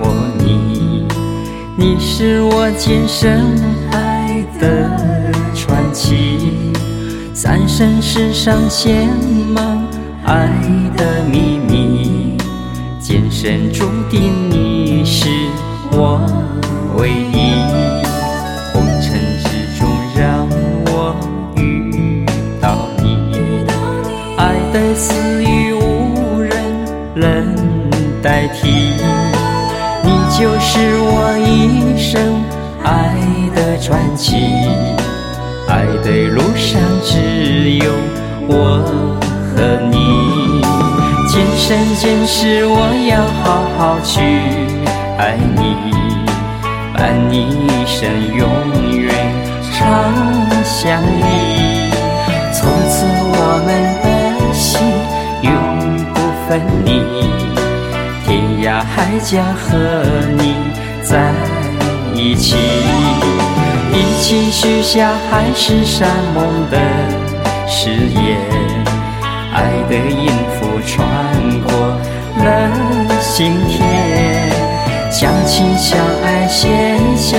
我，你，你是我今生爱的传奇，三生石上写满爱的秘密，今生注定你是我唯一。代替。你就是我一生爱的传奇，爱的路上只有我和你。今生今世我要好好去爱你，伴你一生永远长相依。从此我们的心永不分离。天涯海角和你在一起，一起许下海誓山盟的誓言，爱的音符穿过了心田，相亲相爱写下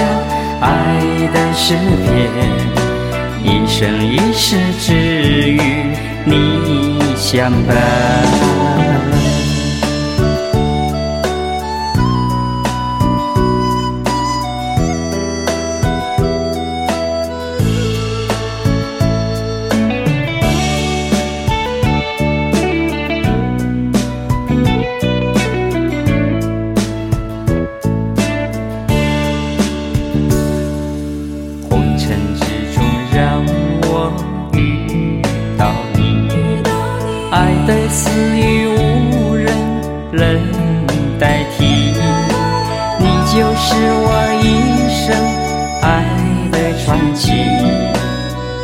爱的诗篇，一生一世只与你相伴。的死语无人能代替。你就是我一生爱的传奇，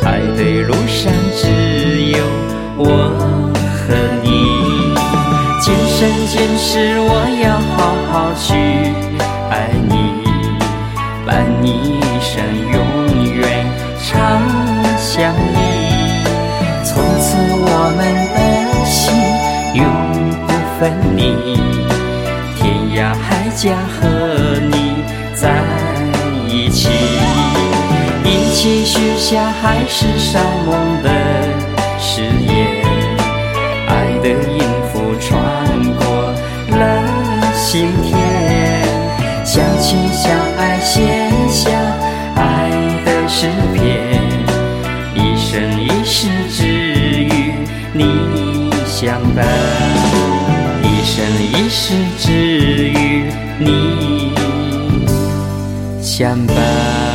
爱的路上只有我和你。今生今世我要好好去爱你。伴你一生永远长相依，从此我们的永不分离，天涯海角和你在一起，一起许下海誓山盟的誓言，爱的音符穿过了心田。相亲相爱，写下爱的诗篇，一生一世只相伴，一生一世只与你相伴。